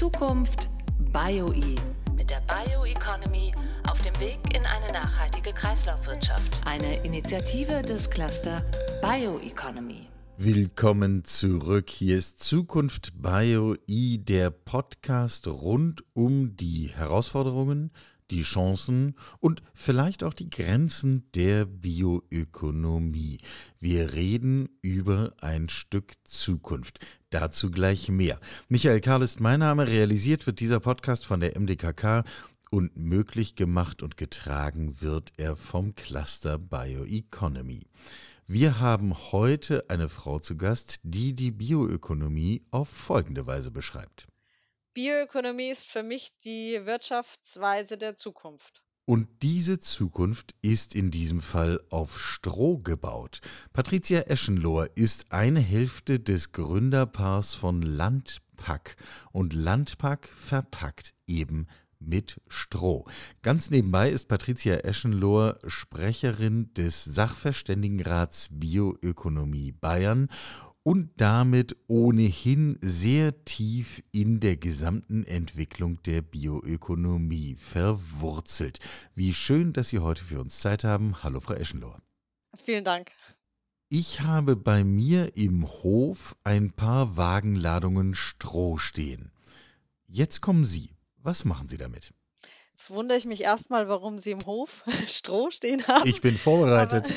Zukunft BioE mit der Bioeconomy auf dem Weg in eine nachhaltige Kreislaufwirtschaft. Eine Initiative des Cluster Bioeconomy. Willkommen zurück. Hier ist Zukunft BioE, der Podcast rund um die Herausforderungen, die Chancen und vielleicht auch die Grenzen der Bioökonomie. Wir reden über ein Stück Zukunft. Dazu gleich mehr. Michael Karl ist mein Name. Realisiert wird dieser Podcast von der MDKK und möglich gemacht und getragen wird er vom Cluster Bioeconomy. Wir haben heute eine Frau zu Gast, die die Bioökonomie auf folgende Weise beschreibt. Bioökonomie ist für mich die Wirtschaftsweise der Zukunft. Und diese Zukunft ist in diesem Fall auf Stroh gebaut. Patricia Eschenlohr ist eine Hälfte des Gründerpaars von Landpack. Und Landpack verpackt eben mit Stroh. Ganz nebenbei ist Patricia Eschenlohr Sprecherin des Sachverständigenrats Bioökonomie Bayern und damit ohnehin sehr tief in der gesamten Entwicklung der Bioökonomie verwurzelt. Wie schön, dass Sie heute für uns Zeit haben. Hallo, Frau Eschenlohr. Vielen Dank. Ich habe bei mir im Hof ein paar Wagenladungen Stroh stehen. Jetzt kommen Sie. Was machen Sie damit? Jetzt wundere ich mich erstmal, warum Sie im Hof Stroh stehen haben. Ich bin vorbereitet.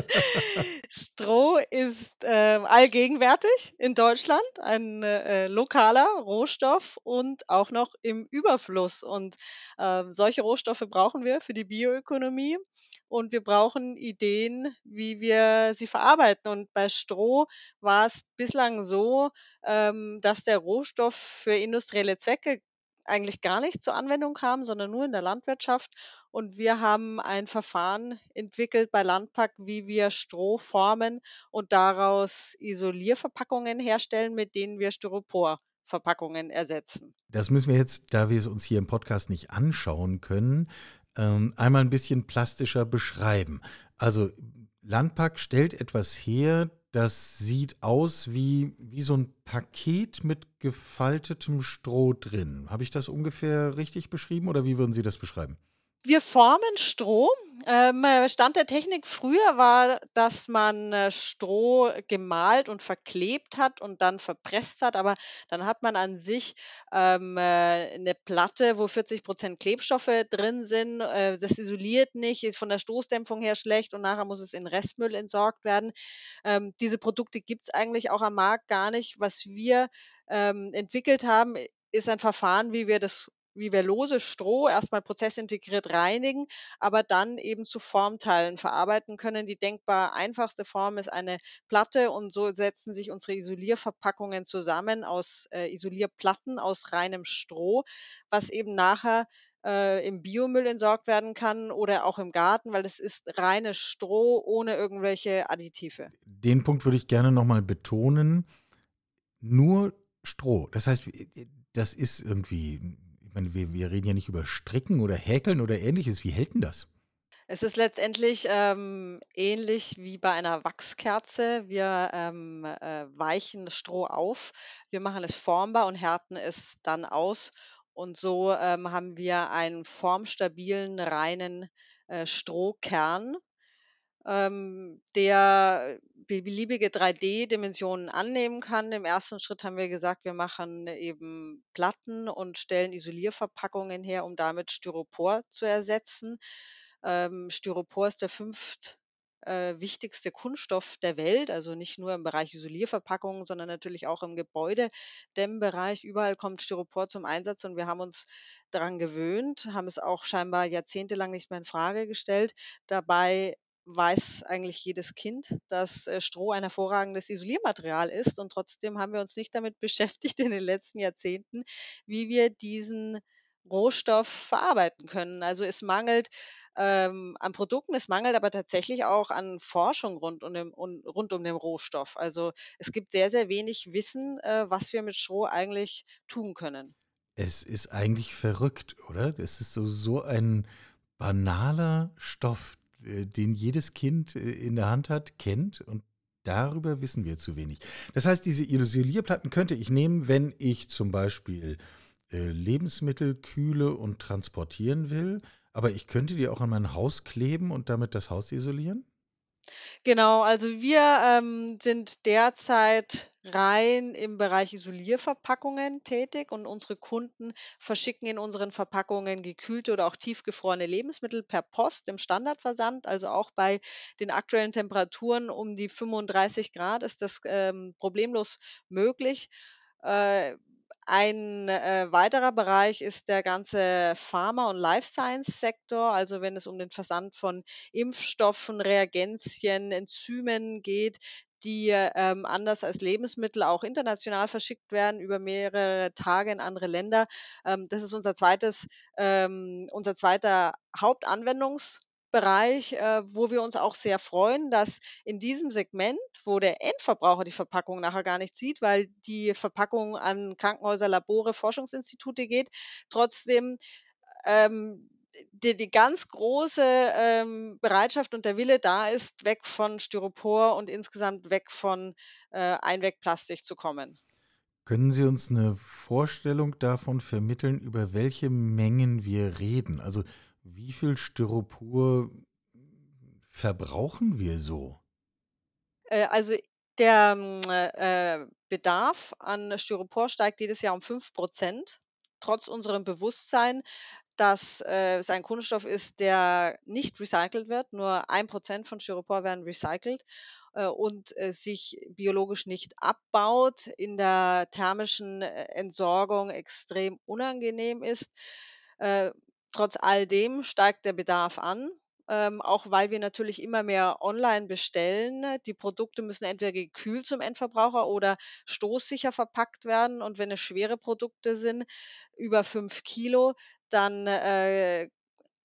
Stroh ist äh, allgegenwärtig in Deutschland, ein äh, lokaler Rohstoff und auch noch im Überfluss. Und äh, solche Rohstoffe brauchen wir für die Bioökonomie und wir brauchen Ideen, wie wir sie verarbeiten. Und bei Stroh war es bislang so, ähm, dass der Rohstoff für industrielle Zwecke eigentlich gar nicht zur Anwendung kam, sondern nur in der Landwirtschaft. Und wir haben ein Verfahren entwickelt bei Landpack, wie wir Stroh formen und daraus Isolierverpackungen herstellen, mit denen wir Styroporverpackungen ersetzen. Das müssen wir jetzt, da wir es uns hier im Podcast nicht anschauen können, ähm, einmal ein bisschen plastischer beschreiben. Also Landpack stellt etwas her, das sieht aus wie, wie so ein Paket mit gefaltetem Stroh drin. Habe ich das ungefähr richtig beschrieben oder wie würden Sie das beschreiben? Wir formen Stroh. Ähm, Stand der Technik früher war, dass man äh, Stroh gemahlt und verklebt hat und dann verpresst hat, aber dann hat man an sich ähm, äh, eine Platte, wo 40 Prozent Klebstoffe drin sind. Äh, das isoliert nicht, ist von der Stoßdämpfung her schlecht und nachher muss es in Restmüll entsorgt werden. Ähm, diese Produkte gibt es eigentlich auch am Markt gar nicht. Was wir entwickelt haben, ist ein Verfahren, wie wir das wie wir lose Stroh erstmal prozessintegriert reinigen, aber dann eben zu Formteilen verarbeiten können. Die denkbar einfachste Form ist eine Platte und so setzen sich unsere Isolierverpackungen zusammen aus äh, Isolierplatten aus reinem Stroh, was eben nachher äh, im Biomüll entsorgt werden kann oder auch im Garten, weil es ist reines Stroh ohne irgendwelche Additive. Den Punkt würde ich gerne nochmal betonen. Nur Stroh. Das heißt, das ist irgendwie meine, wir, wir reden ja nicht über Stricken oder Häkeln oder ähnliches. Wie hält denn das? Es ist letztendlich ähm, ähnlich wie bei einer Wachskerze. Wir ähm, äh, weichen Stroh auf, wir machen es formbar und härten es dann aus. Und so ähm, haben wir einen formstabilen, reinen äh, Strohkern, ähm, der beliebige 3D-Dimensionen annehmen kann. Im ersten Schritt haben wir gesagt, wir machen eben Platten und stellen Isolierverpackungen her, um damit Styropor zu ersetzen. Ähm, Styropor ist der fünft äh, wichtigste Kunststoff der Welt, also nicht nur im Bereich Isolierverpackungen, sondern natürlich auch im Gebäudedämmbereich. Überall kommt Styropor zum Einsatz und wir haben uns daran gewöhnt, haben es auch scheinbar jahrzehntelang nicht mehr in Frage gestellt. Dabei weiß eigentlich jedes Kind, dass äh, Stroh ein hervorragendes Isoliermaterial ist. Und trotzdem haben wir uns nicht damit beschäftigt in den letzten Jahrzehnten, wie wir diesen Rohstoff verarbeiten können. Also es mangelt ähm, an Produkten, es mangelt aber tatsächlich auch an Forschung rund um, den, rund um den Rohstoff. Also es gibt sehr, sehr wenig Wissen, äh, was wir mit Stroh eigentlich tun können. Es ist eigentlich verrückt, oder? Es ist so, so ein banaler Stoff, den jedes Kind äh, in der Hand hat, kennt und darüber wissen wir zu wenig. Das heißt, diese Isolierplatten könnte ich nehmen, wenn ich zum Beispiel äh, Lebensmittel kühle und transportieren will, aber ich könnte die auch an mein Haus kleben und damit das Haus isolieren? Genau, also wir, ähm, sind derzeit rein im Bereich Isolierverpackungen tätig und unsere Kunden verschicken in unseren Verpackungen gekühlte oder auch tiefgefrorene Lebensmittel per Post im Standardversand. Also auch bei den aktuellen Temperaturen um die 35 Grad ist das, ähm, problemlos möglich. Äh, ein, äh, weiterer Bereich ist der ganze Pharma und Life Science Sektor. Also, wenn es um den Versand von Impfstoffen, Reagenzien, Enzymen geht, die, ähm, anders als Lebensmittel auch international verschickt werden über mehrere Tage in andere Länder. Ähm, das ist unser zweites ähm, unser zweiter Hauptanwendungsbereich, äh, wo wir uns auch sehr freuen, dass in diesem Segment, wo der Endverbraucher die Verpackung nachher gar nicht sieht, weil die Verpackung an Krankenhäuser, Labore, Forschungsinstitute geht, trotzdem ähm, die, die ganz große ähm, Bereitschaft und der Wille da ist, weg von Styropor und insgesamt weg von äh, Einwegplastik zu kommen. Können Sie uns eine Vorstellung davon vermitteln, über welche Mengen wir reden? Also wie viel Styropor verbrauchen wir so? Äh, also der mm, äh, Bedarf an Styropor steigt jedes Jahr um 5 Prozent, trotz unserem Bewusstsein, dass äh, es ein Kunststoff ist, der nicht recycelt wird. Nur ein Prozent von Styropor werden recycelt äh, und äh, sich biologisch nicht abbaut, in der thermischen Entsorgung extrem unangenehm ist. Trotz all dem steigt der Bedarf an. Ähm, auch weil wir natürlich immer mehr online bestellen. Die Produkte müssen entweder gekühlt zum Endverbraucher oder stoßsicher verpackt werden. Und wenn es schwere Produkte sind, über fünf Kilo, dann äh,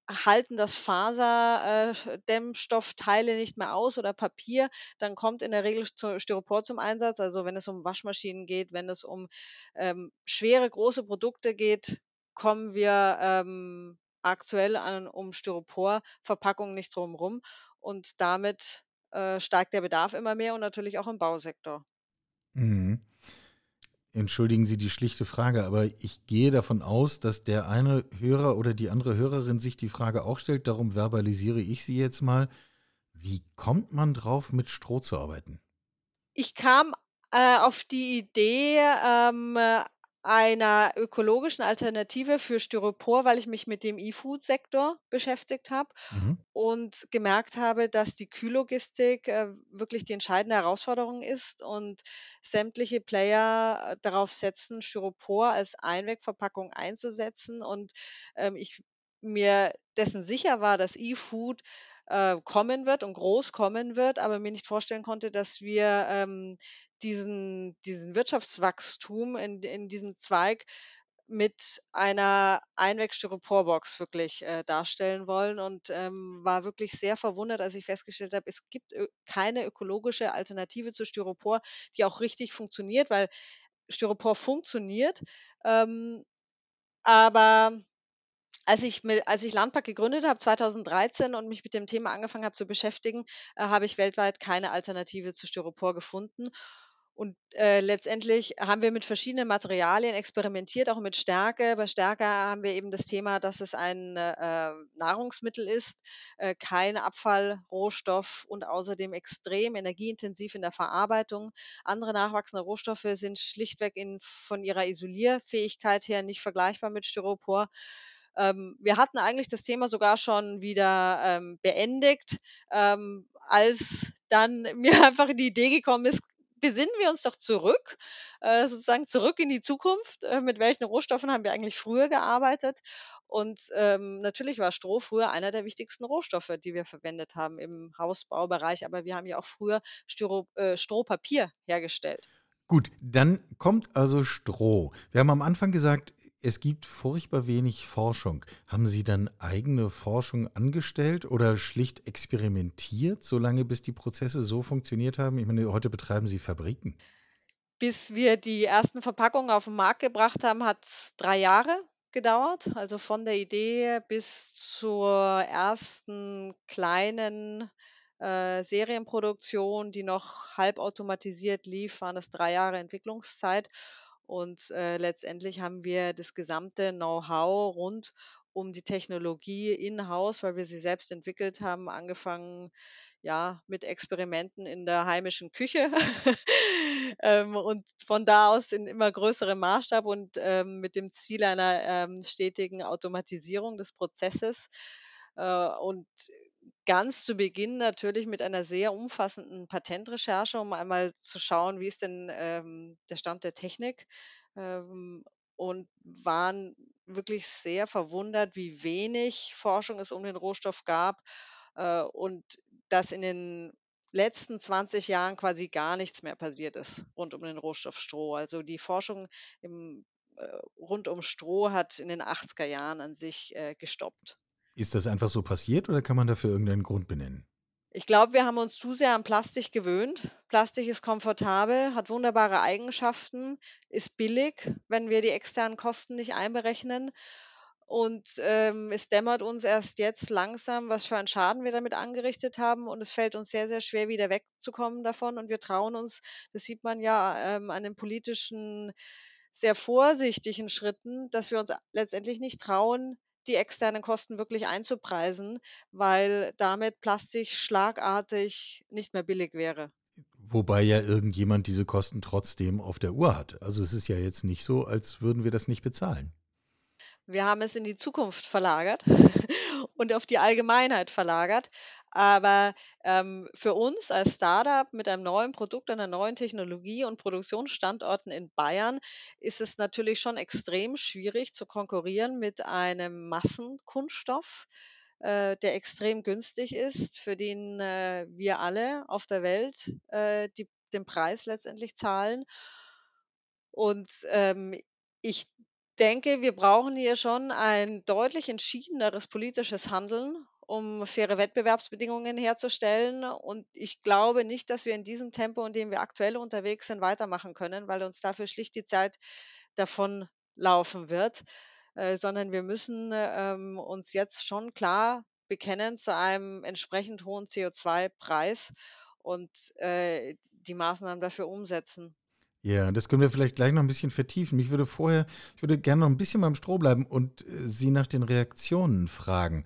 halten das Faserdämmstoffteile nicht mehr aus oder Papier, dann kommt in der Regel Styropor zum Einsatz. Also wenn es um Waschmaschinen geht, wenn es um ähm, schwere, große Produkte geht, kommen wir ähm, aktuell an, um Styroporverpackungen nicht drumherum. Und damit äh, steigt der Bedarf immer mehr und natürlich auch im Bausektor. Mhm. Entschuldigen Sie die schlichte Frage, aber ich gehe davon aus, dass der eine Hörer oder die andere Hörerin sich die Frage auch stellt. Darum verbalisiere ich sie jetzt mal. Wie kommt man drauf, mit Stroh zu arbeiten? Ich kam äh, auf die Idee ähm, einer ökologischen Alternative für Styropor, weil ich mich mit dem E-Food-Sektor beschäftigt habe Mhm. und gemerkt habe, dass die Kühllogistik äh, wirklich die entscheidende Herausforderung ist und sämtliche Player äh, darauf setzen, Styropor als Einwegverpackung einzusetzen. Und ähm, ich mir dessen sicher war, dass E-Food äh, kommen wird und groß kommen wird, aber mir nicht vorstellen konnte, dass wir ähm, diesen, diesen Wirtschaftswachstum in, in diesem Zweig mit einer Einweg-Styroporbox wirklich äh, darstellen wollen. Und ähm, war wirklich sehr verwundert, als ich festgestellt habe, es gibt keine ökologische Alternative zu Styropor, die auch richtig funktioniert, weil Styropor funktioniert, ähm, aber als ich mit als ich Landpack gegründet habe 2013 und mich mit dem Thema angefangen habe zu beschäftigen, äh, habe ich weltweit keine Alternative zu Styropor gefunden. Und, äh, letztendlich haben wir mit verschiedenen Materialien experimentiert, auch mit Stärke. Bei Stärke haben wir eben das Thema, dass es ein, äh, Nahrungsmittel ist, äh, kein Abfallrohstoff und außerdem extrem energieintensiv in der Verarbeitung. Andere nachwachsende Rohstoffe sind schlichtweg in von ihrer Isolierfähigkeit her nicht vergleichbar mit Styropor. Ähm, wir hatten eigentlich das Thema sogar schon wieder ähm, beendigt, ähm, als dann mir einfach die Idee gekommen ist, besinnen wir uns doch zurück, äh, sozusagen zurück in die Zukunft. Äh, mit welchen Rohstoffen haben wir eigentlich früher gearbeitet? Und ähm, natürlich war Stroh früher einer der wichtigsten Rohstoffe, die wir verwendet haben im Hausbaubereich, aber wir haben ja auch früher Styro, äh, Strohpapier hergestellt. Gut, dann kommt also Stroh. Wir haben am Anfang gesagt, es gibt furchtbar wenig Forschung. Haben Sie dann eigene Forschung angestellt oder schlicht experimentiert, solange bis die Prozesse so funktioniert haben? Ich meine, heute betreiben Sie Fabriken. Bis wir die ersten Verpackungen auf den Markt gebracht haben, hat es 3 Jahre gedauert. Also von der Idee bis zur ersten kleinen äh, Serienproduktion, die noch halbautomatisiert lief, waren es drei Jahre Entwicklungszeit. Und äh, letztendlich haben wir das gesamte Know-how rund um die Technologie in-house, weil wir sie selbst entwickelt haben, angefangen ja, mit Experimenten in der heimischen Küche ähm, und von da aus in immer größerem Maßstab und ähm, mit dem Ziel einer ähm, stetigen Automatisierung des Prozesses. Äh, und ganz zu Beginn natürlich mit einer sehr umfassenden Patentrecherche, um einmal zu schauen, wie ist denn ähm, der Stand der Technik ähm, und waren wirklich sehr verwundert, wie wenig Forschung es um den Rohstoff gab äh, und dass in den letzten 20 Jahren quasi gar nichts mehr passiert ist rund um den Rohstoff Stroh. Also die Forschung im, äh, rund um Stroh hat in den 80er Jahren an sich äh, gestoppt. Ist das einfach so passiert oder kann man dafür irgendeinen Grund benennen? Ich glaube, wir haben uns zu sehr an Plastik gewöhnt. Plastik ist komfortabel, hat wunderbare Eigenschaften, ist billig, wenn wir die externen Kosten nicht einberechnen. Und ähm, es dämmert uns erst jetzt langsam, was für einen Schaden wir damit angerichtet haben. Und es fällt uns sehr, sehr schwer, wieder wegzukommen davon. Und wir trauen uns, das sieht man ja ähm, an den politischen, sehr vorsichtigen Schritten, dass wir uns letztendlich nicht trauen, die externen Kosten wirklich einzupreisen, weil damit Plastik schlagartig nicht mehr billig wäre. Wobei ja irgendjemand diese Kosten trotzdem auf der Uhr hat. Also es ist ja jetzt nicht so, als würden wir das nicht bezahlen. Wir haben es in die Zukunft verlagert und auf die Allgemeinheit verlagert. Aber ähm, für uns als Startup mit einem neuen Produkt, einer neuen Technologie und Produktionsstandorten in Bayern ist es natürlich schon extrem schwierig zu konkurrieren mit einem Massenkunststoff, äh, der extrem günstig ist, für den äh, wir alle auf der Welt äh, die, den Preis letztendlich zahlen. Und ähm, ich denke, wir brauchen hier schon ein deutlich entschiedeneres politisches Handeln, um faire Wettbewerbsbedingungen herzustellen. Und ich glaube nicht, dass wir in diesem Tempo, in dem wir aktuell unterwegs sind, weitermachen können, weil uns dafür schlicht die Zeit davonlaufen wird, äh, sondern wir müssen ähm, uns jetzt schon klar bekennen zu einem entsprechend hohen CO2-Preis und äh, die Maßnahmen dafür umsetzen. Ja, das können wir vielleicht gleich noch ein bisschen vertiefen. Mich würde vorher, ich würde gerne noch ein bisschen beim Stroh bleiben und äh, Sie nach den Reaktionen fragen.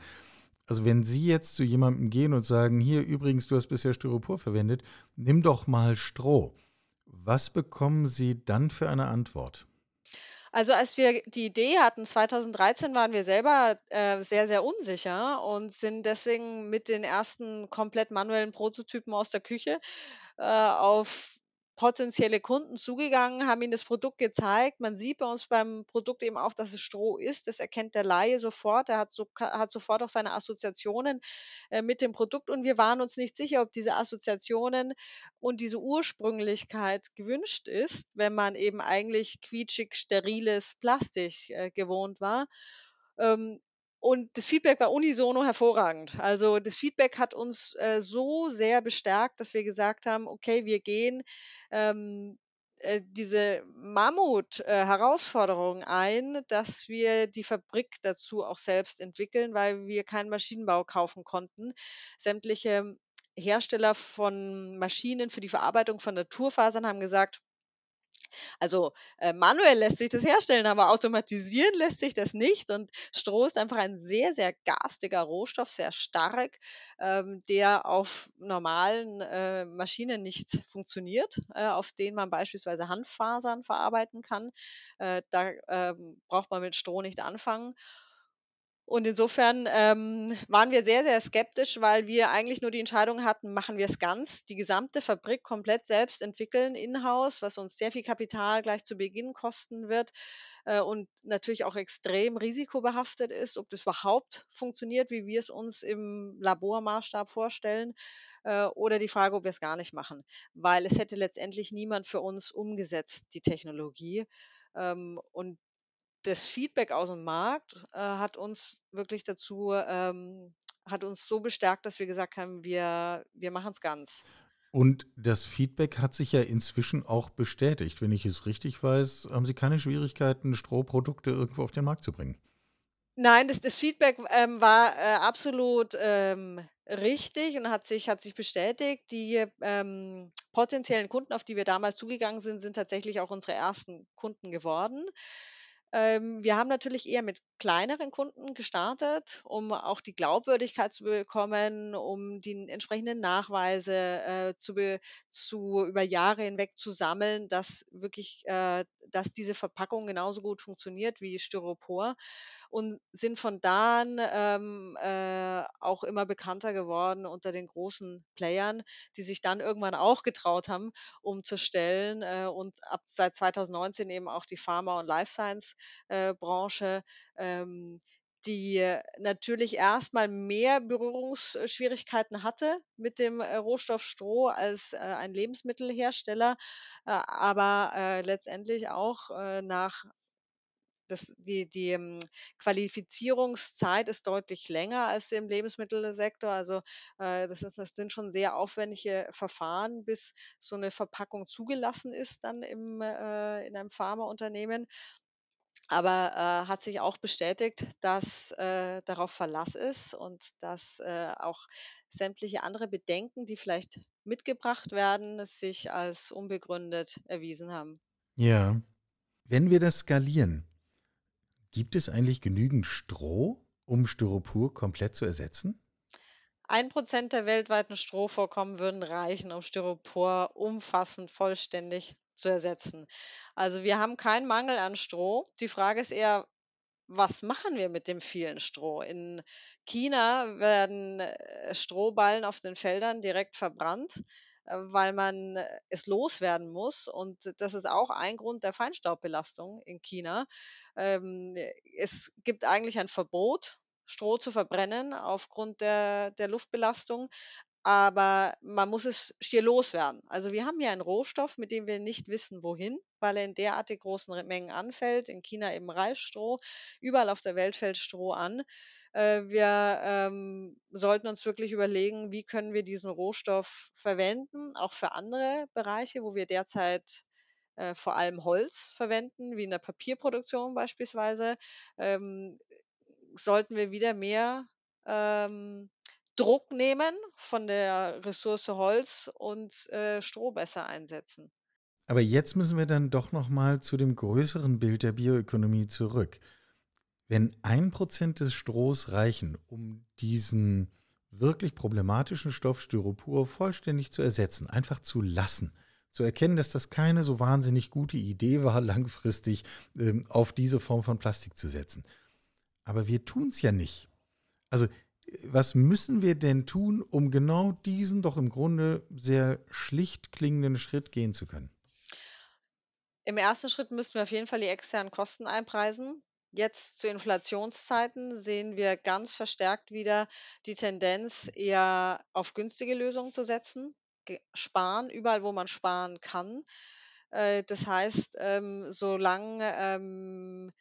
Also wenn Sie jetzt zu jemandem gehen und sagen, hier übrigens, du hast bisher Styropor verwendet, nimm doch mal Stroh. Was bekommen Sie dann für eine Antwort? Also als wir die Idee hatten, 2013 waren wir selber äh, sehr, sehr unsicher und sind deswegen mit den ersten komplett manuellen Prototypen aus der Küche äh, auf potenzielle Kunden zugegangen, haben ihnen das Produkt gezeigt. Man sieht bei uns beim Produkt eben auch, dass es Stroh ist. Das erkennt der Laie sofort. Er hat, so, hat sofort auch seine Assoziationen äh, mit dem Produkt. Und wir waren uns nicht sicher, ob diese Assoziationen und diese Ursprünglichkeit gewünscht ist, wenn man eben eigentlich quietschig steriles Plastik äh, gewohnt war. Ähm, und das Feedback war unisono hervorragend. Also das Feedback hat uns äh, so sehr bestärkt, dass wir gesagt haben, okay, wir gehen ähm, äh, diese Mammut-Herausforderung ein, dass wir die Fabrik dazu auch selbst entwickeln, weil wir keinen Maschinenbau kaufen konnten. Sämtliche Hersteller von Maschinen für die Verarbeitung von Naturfasern haben gesagt, also äh, manuell lässt sich das herstellen, aber automatisieren lässt sich das nicht. Und Stroh ist einfach ein sehr, sehr garstiger Rohstoff, sehr stark, ähm, der auf normalen äh, Maschinen nicht funktioniert, äh, auf denen man beispielsweise Handfasern verarbeiten kann. Äh, da ähm, braucht man mit Stroh nicht anfangen. Und insofern ähm, waren wir sehr, sehr skeptisch, weil wir eigentlich nur die Entscheidung hatten, machen wir es ganz, die gesamte Fabrik komplett selbst entwickeln, in-house, was uns sehr viel Kapital gleich zu Beginn kosten wird äh, und natürlich auch extrem risikobehaftet ist, ob das überhaupt funktioniert, wie wir es uns im Labormaßstab vorstellen, äh, oder die Frage, ob wir es gar nicht machen, weil es hätte letztendlich niemand für uns umgesetzt, die Technologie. Ähm, und das Feedback aus dem Markt äh, hat uns wirklich dazu, ähm, hat uns so bestärkt, dass wir gesagt haben, wir, wir machen es ganz. Und das Feedback hat sich ja inzwischen auch bestätigt. Wenn ich es richtig weiß, haben Sie keine Schwierigkeiten, Strohprodukte irgendwo auf den Markt zu bringen. Nein, das, das Feedback ähm, war äh, absolut ähm, richtig und hat sich hat sich bestätigt. Die, ähm, potenziellen Kunden, auf die wir damals zugegangen sind, sind tatsächlich auch unsere ersten Kunden geworden. Ähm, wir haben natürlich eher mit kleineren Kunden gestartet, um auch die Glaubwürdigkeit zu bekommen, um die entsprechenden Nachweise, äh, zu zu über Jahre hinweg zu sammeln, dass wirklich äh, dass diese Verpackung genauso gut funktioniert wie Styropor. Und sind von da an, ähm, äh, auch immer bekannter geworden unter den großen Playern, die sich dann irgendwann auch getraut haben, umzustellen, äh, und ab seit 2019 eben auch die Pharma und Life Science, äh, ähm, die natürlich erst mal mehr Berührungsschwierigkeiten hatte mit dem, äh, Rohstoff Stroh als, äh, ein Lebensmittelhersteller, äh, aber, letztendlich auch, nach das die die, ähm, Qualifizierungszeit ist deutlich länger als im Lebensmittelsektor. Also, äh, das ist das sind schon sehr aufwendige Verfahren, bis so eine Verpackung zugelassen ist dann im äh, in einem Pharmaunternehmen. Aber, äh, hat sich auch bestätigt, dass, äh, darauf Verlass ist und dass, äh, auch sämtliche andere Bedenken, die vielleicht mitgebracht werden, sich als unbegründet erwiesen haben. Ja. Wenn wir das skalieren, gibt es eigentlich genügend Stroh, um Styropor komplett zu ersetzen? Ein Prozent der weltweiten Strohvorkommen würden reichen, um Styropor umfassend vollständig zu ersetzen. Also, wir haben keinen Mangel an Stroh. Die Frage ist eher, was machen wir mit dem vielen Stroh? In China werden, äh, Strohballen auf den Feldern direkt verbrannt, äh, weil man äh, es loswerden muss. Und das ist auch ein Grund der Feinstaubbelastung in China. Ähm, es gibt eigentlich ein Verbot, Stroh zu verbrennen aufgrund der der Luftbelastung, aber man muss es schier loswerden. Also, wir haben hier einen Rohstoff, mit dem wir nicht wissen, wohin, weil er in derartig großen Mengen anfällt. In China eben Reisstroh, überall auf der Welt fällt Stroh an. Äh, wir, ähm, sollten uns wirklich überlegen, wie können wir diesen Rohstoff verwenden, auch für andere Bereiche, wo wir derzeit, äh, vor allem Holz verwenden, wie in der Papierproduktion beispielsweise. Ähm, sollten wir wieder mehr, ähm, Druck nehmen von der Ressource Holz und, äh, Stroh besser einsetzen. Aber jetzt müssen wir dann doch noch mal zu dem größeren Bild der Bioökonomie zurück. Wenn ein Prozent des Strohs reichen, um diesen wirklich problematischen Stoff Styropor vollständig zu ersetzen, einfach zu lassen, zu erkennen, dass das keine so wahnsinnig gute Idee war, langfristig ähm, auf diese Form von Plastik zu setzen. Aber wir tun es ja nicht. Also was müssen wir denn tun, um genau diesen doch im Grunde sehr schlicht klingenden Schritt gehen zu können? Im ersten Schritt müssten wir auf jeden Fall die externen Kosten einpreisen. Jetzt zu Inflationszeiten sehen wir ganz verstärkt wieder die Tendenz, eher auf günstige Lösungen zu setzen, sparen, überall, wo man sparen kann. Äh, das heißt, ähm, solange, ähm,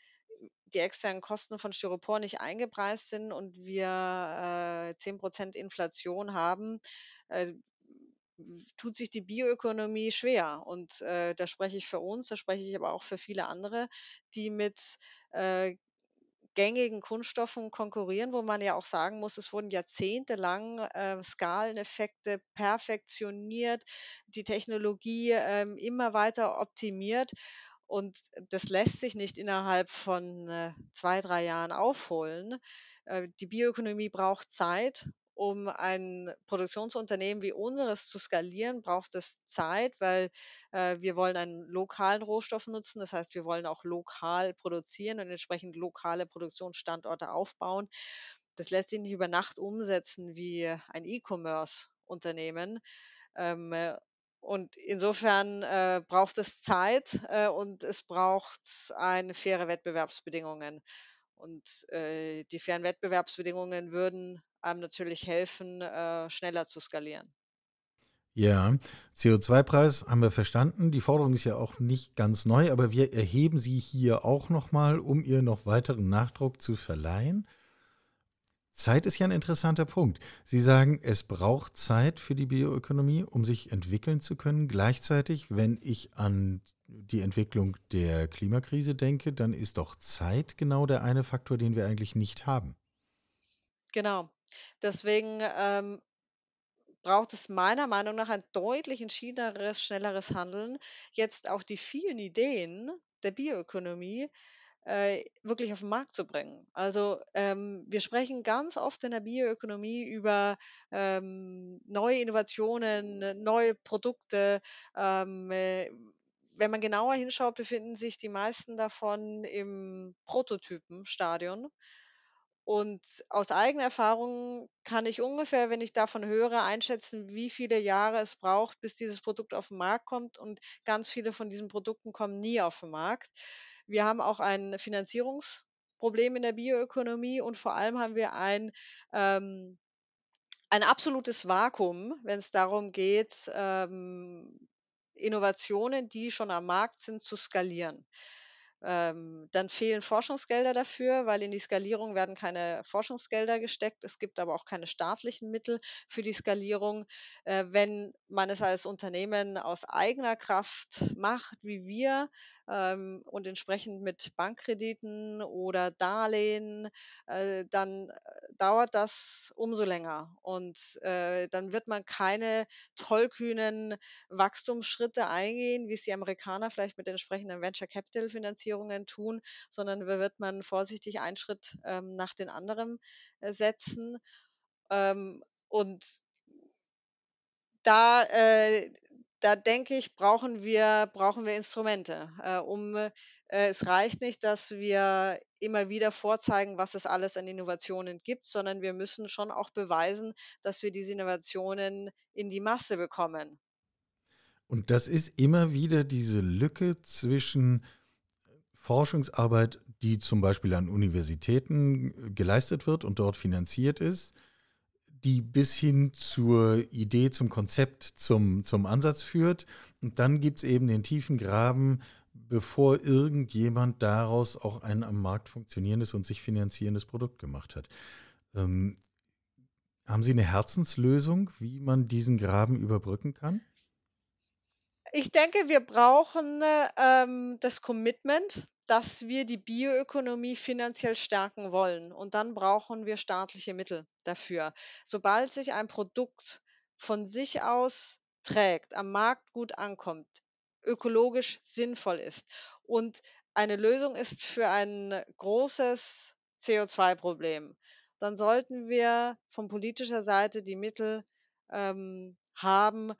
die externen Kosten von Styropor nicht eingepreist sind und wir, äh, 10% Inflation haben, äh, tut sich die Bioökonomie schwer. Und, äh, da spreche ich für uns, da spreche ich aber auch für viele andere, die mit, äh, gängigen Kunststoffen konkurrieren, wo man ja auch sagen muss, es wurden jahrzehntelang, äh, Skaleneffekte perfektioniert, die Technologie, ähm, immer weiter optimiert. Und das lässt sich nicht innerhalb von, äh, 2, 3 Jahren aufholen. Äh, die Bioökonomie braucht Zeit. Um ein Produktionsunternehmen wie unseres zu skalieren, braucht es Zeit, weil, äh, wir wollen einen lokalen Rohstoff nutzen. Das heißt, wir wollen auch lokal produzieren und entsprechend lokale Produktionsstandorte aufbauen. Das lässt sich nicht über Nacht umsetzen wie ein E-Commerce-Unternehmen. Ähm, äh, und insofern, äh, braucht es Zeit, äh, und es braucht eine faire Wettbewerbsbedingungen. Und, äh, die fairen Wettbewerbsbedingungen würden einem natürlich helfen, äh, schneller zu skalieren. Ja, CO2-Preis haben wir verstanden. Die Forderung ist ja auch nicht ganz neu, aber wir erheben sie hier auch noch mal, um ihr noch weiteren Nachdruck zu verleihen. Zeit ist ja ein interessanter Punkt. Sie sagen, es braucht Zeit für die Bioökonomie, um sich entwickeln zu können. Gleichzeitig, wenn ich an die Entwicklung der Klimakrise denke, dann ist doch Zeit genau der eine Faktor, den wir eigentlich nicht haben. Genau. Deswegen ähm, braucht es meiner Meinung nach ein deutlich entschiedeneres, schnelleres Handeln, jetzt auch die vielen Ideen der Bioökonomie äh, wirklich auf den Markt zu bringen. Also ähm, wir sprechen ganz oft in der Bioökonomie über ähm, neue Innovationen, neue Produkte. Ähm, äh, wenn man genauer hinschaut, befinden sich die meisten davon im Prototypenstadion. Und aus eigener Erfahrung kann ich ungefähr, wenn ich davon höre, einschätzen, wie viele Jahre es braucht, bis dieses Produkt auf den Markt kommt. Und ganz viele von diesen Produkten kommen nie auf den Markt. Wir haben auch ein Finanzierungsproblem in der Bioökonomie und vor allem haben wir ein, ähm, ein absolutes Vakuum, wenn es darum geht, ähm, Innovationen, die schon am Markt sind, zu skalieren. Ähm, dann fehlen Forschungsgelder dafür, weil in die Skalierung werden keine Forschungsgelder gesteckt. Es gibt aber auch keine staatlichen Mittel für die Skalierung. Äh, wenn man es als Unternehmen aus eigener Kraft macht, wie wir, ähm, und entsprechend mit Bankkrediten oder Darlehen, äh, dann äh, dauert das umso länger. Und äh, dann wird man keine tollkühnen Wachstumsschritte eingehen, wie es die Amerikaner vielleicht mit entsprechenden Venture Capital Finanzierungen tun, sondern wird man vorsichtig einen Schritt ähm, nach den anderen äh, setzen. Ähm, und da, äh, da denke ich, brauchen wir, brauchen wir Instrumente, äh, um äh, es reicht nicht, dass wir immer wieder vorzeigen, was es alles an Innovationen gibt, sondern wir müssen schon auch beweisen, dass wir diese Innovationen in die Masse bekommen. Und das ist immer wieder diese Lücke zwischen Forschungsarbeit, die zum Beispiel an Universitäten geleistet wird und dort finanziert ist, die bis hin zur Idee, zum Konzept, zum, zum Ansatz führt. Und dann gibt es eben den tiefen Graben, bevor irgendjemand daraus auch ein am Markt funktionierendes und sich finanzierendes Produkt gemacht hat. Ähm, haben Sie eine Herzenslösung, wie man diesen Graben überbrücken kann? Ich denke, wir brauchen, ähm, das Commitment, dass wir die Bioökonomie finanziell stärken wollen. Und dann brauchen wir staatliche Mittel dafür. Sobald sich ein Produkt von sich aus trägt, am Markt gut ankommt, ökologisch sinnvoll ist. Und eine Lösung ist für ein großes CO2-Problem, dann sollten wir von politischer Seite die Mittel ähm, haben,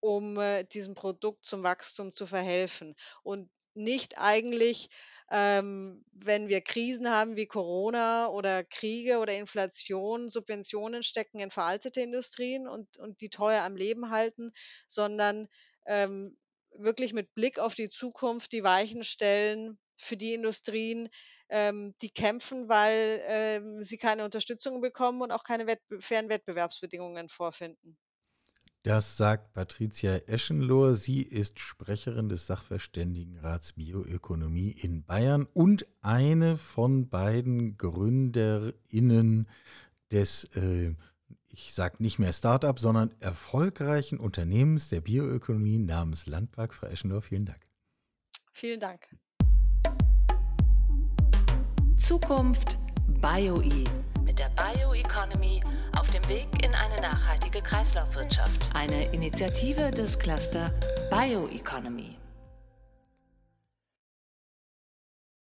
um äh, diesem Produkt zum Wachstum zu verhelfen. Und nicht eigentlich, ähm, wenn wir Krisen haben wie Corona oder Kriege oder Inflation, Subventionen stecken in veraltete Industrien und, und die teuer am Leben halten, sondern ähm, wirklich mit Blick auf die Zukunft die Weichen stellen für die Industrien, ähm, die kämpfen, weil ähm, sie keine Unterstützung bekommen und auch keine Wettbe fairen Wettbewerbsbedingungen vorfinden. Das sagt Patricia Eschenlohr. Sie ist Sprecherin des Sachverständigenrats Bioökonomie in Bayern und eine von beiden GründerInnen des, äh, ich sage nicht mehr Startup, sondern erfolgreichen Unternehmens der Bioökonomie namens Landpark. Frau Eschenlohr, vielen Dank. Vielen Dank. Zukunft BioE mit der Bioeconomy auf dem Weg in eine nachhaltige Kreislaufwirtschaft. Eine Initiative des Cluster Bioeconomy.